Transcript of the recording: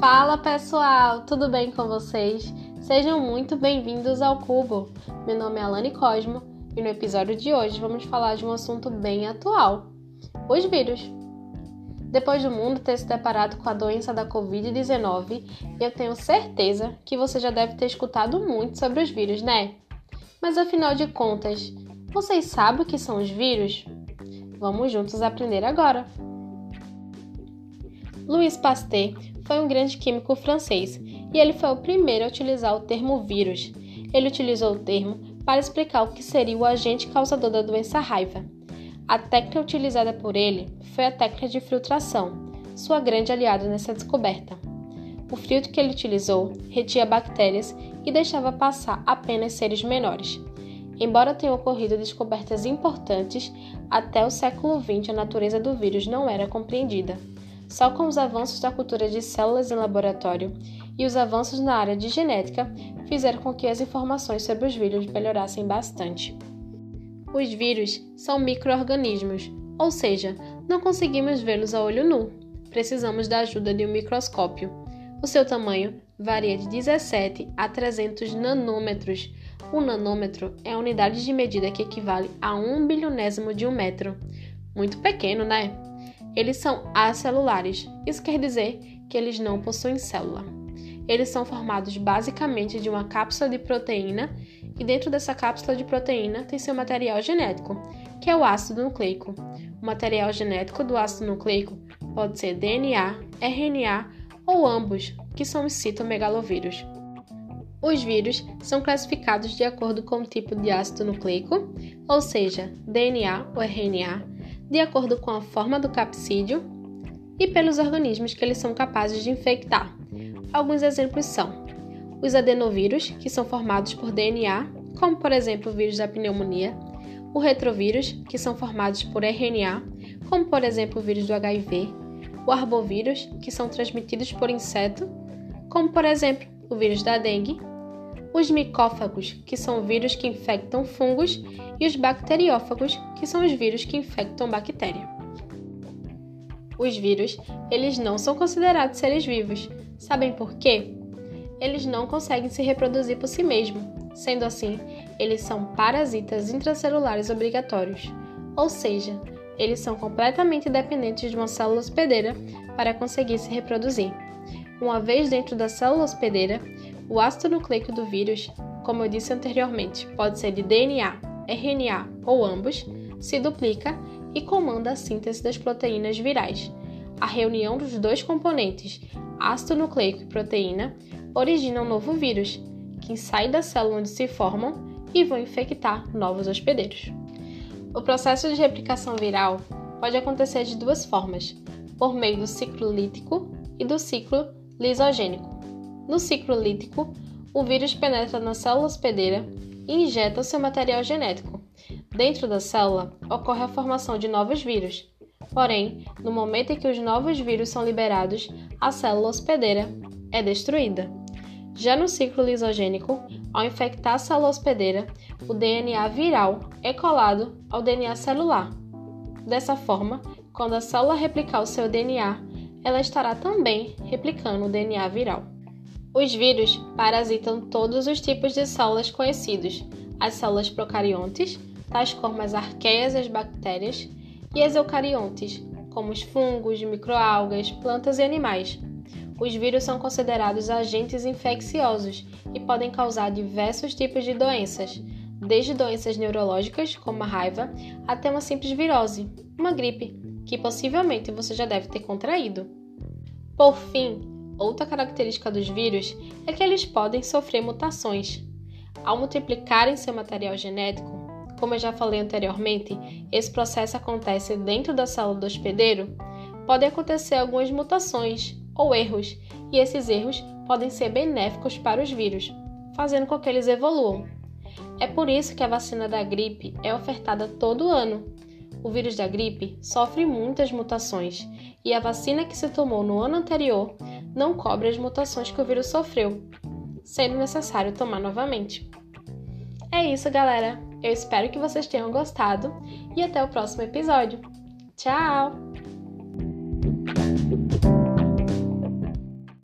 Fala pessoal, tudo bem com vocês? Sejam muito bem-vindos ao Cubo. Meu nome é Alane Cosmo e no episódio de hoje vamos falar de um assunto bem atual: os vírus. Depois do mundo ter se deparado com a doença da Covid-19, eu tenho certeza que você já deve ter escutado muito sobre os vírus, né? Mas afinal de contas, vocês sabem o que são os vírus? Vamos juntos aprender agora! Louis Pasteur foi um grande químico francês e ele foi o primeiro a utilizar o termo vírus. Ele utilizou o termo para explicar o que seria o agente causador da doença raiva. A técnica utilizada por ele foi a técnica de filtração, sua grande aliada nessa descoberta. O filtro que ele utilizou retia bactérias e deixava passar apenas seres menores. Embora tenham ocorrido descobertas importantes, até o século XX a natureza do vírus não era compreendida. Só com os avanços da cultura de células em laboratório e os avanços na área de genética fizeram com que as informações sobre os vírus melhorassem bastante. Os vírus são microorganismos, ou seja, não conseguimos vê-los a olho nu. Precisamos da ajuda de um microscópio. O seu tamanho varia de 17 a 300 nanômetros. O nanômetro é a unidade de medida que equivale a um bilionésimo de um metro. Muito pequeno, né? Eles são acelulares, isso quer dizer que eles não possuem célula. Eles são formados basicamente de uma cápsula de proteína e dentro dessa cápsula de proteína tem seu material genético, que é o ácido nucleico. O material genético do ácido nucleico pode ser DNA, RNA ou ambos, que são os citomegalovírus. Os vírus são classificados de acordo com o tipo de ácido nucleico, ou seja, DNA ou RNA, de acordo com a forma do capsídeo e pelos organismos que eles são capazes de infectar. Alguns exemplos são os adenovírus, que são formados por DNA, como por exemplo o vírus da pneumonia, o retrovírus, que são formados por RNA, como por exemplo o vírus do HIV, o arbovírus, que são transmitidos por inseto, como por exemplo o vírus da dengue, os micófagos, que são vírus que infectam fungos, e os bacteriófagos, que são os vírus que infectam bactéria. Os vírus, eles não são considerados seres vivos. Sabem por quê? Eles não conseguem se reproduzir por si mesmos. Sendo assim, eles são parasitas intracelulares obrigatórios, ou seja, eles são completamente dependentes de uma célula hospedeira para conseguir se reproduzir. Uma vez dentro da célula hospedeira, o ácido nucleico do vírus, como eu disse anteriormente, pode ser de DNA, RNA ou ambos, se duplica e comanda a síntese das proteínas virais. A reunião dos dois componentes, ácido nucleico e proteína, origina um novo vírus, que sai da célula onde se formam e vão infectar novos hospedeiros. O processo de replicação viral pode acontecer de duas formas, por meio do ciclo lítico e do ciclo lisogênico. No ciclo lítico, o vírus penetra na célula hospedeira e injeta seu material genético. Dentro da célula, ocorre a formação de novos vírus. Porém, no momento em que os novos vírus são liberados, a célula hospedeira é destruída. Já no ciclo lisogênico, ao infectar a célula hospedeira, o DNA viral é colado ao DNA celular. Dessa forma, quando a célula replicar o seu DNA, ela estará também replicando o DNA viral. Os vírus parasitam todos os tipos de células conhecidos, as células procariontes, tais como as arqueias e as bactérias, e as eucariontes, como os fungos, microalgas, plantas e animais. Os vírus são considerados agentes infecciosos e podem causar diversos tipos de doenças, desde doenças neurológicas, como a raiva, até uma simples virose, uma gripe, que possivelmente você já deve ter contraído. Por fim, Outra característica dos vírus é que eles podem sofrer mutações. Ao multiplicarem seu material genético, como eu já falei anteriormente, esse processo acontece dentro da célula do hospedeiro, podem acontecer algumas mutações ou erros, e esses erros podem ser benéficos para os vírus, fazendo com que eles evoluam. É por isso que a vacina da gripe é ofertada todo ano. O vírus da gripe sofre muitas mutações e a vacina que se tomou no ano anterior não cobre as mutações que o vírus sofreu, sendo necessário tomar novamente. É isso, galera. Eu espero que vocês tenham gostado e até o próximo episódio. Tchau!